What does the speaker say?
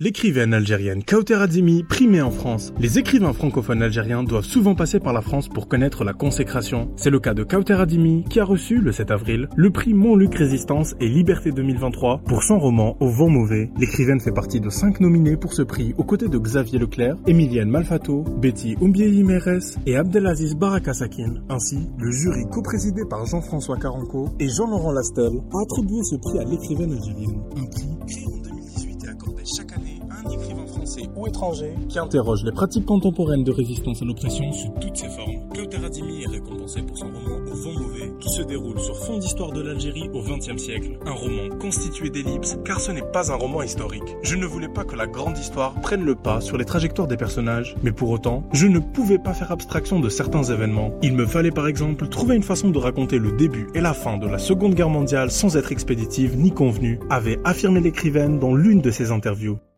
L'écrivaine algérienne Kauter Adimi, primée en France. Les écrivains francophones algériens doivent souvent passer par la France pour connaître la consécration. C'est le cas de Kauter Adimi, qui a reçu, le 7 avril, le prix Montluc Résistance et Liberté 2023 pour son roman Au vent mauvais. L'écrivaine fait partie de cinq nominés pour ce prix, aux côtés de Xavier Leclerc, Emilienne Malfato, Betty Oumbieyi Meres et Abdelaziz Barakasakin. Ainsi, le jury co-présidé par Jean-François Caranco et Jean-Laurent Lastel a attribué ce prix à l'écrivaine algérienne. Ou étranger qui interroge les pratiques contemporaines de résistance à l'oppression sous toutes ses formes. Kauter Adimi est récompensé pour son roman Au vent mauvais, qui se déroule sur fond d'histoire de l'Algérie au XXe siècle. Un roman constitué d'ellipses, car ce n'est pas un roman historique. Je ne voulais pas que la grande histoire prenne le pas sur les trajectoires des personnages, mais pour autant, je ne pouvais pas faire abstraction de certains événements. Il me fallait par exemple trouver une façon de raconter le début et la fin de la Seconde Guerre mondiale sans être expéditive ni convenue, avait affirmé l'écrivaine dans l'une de ses interviews.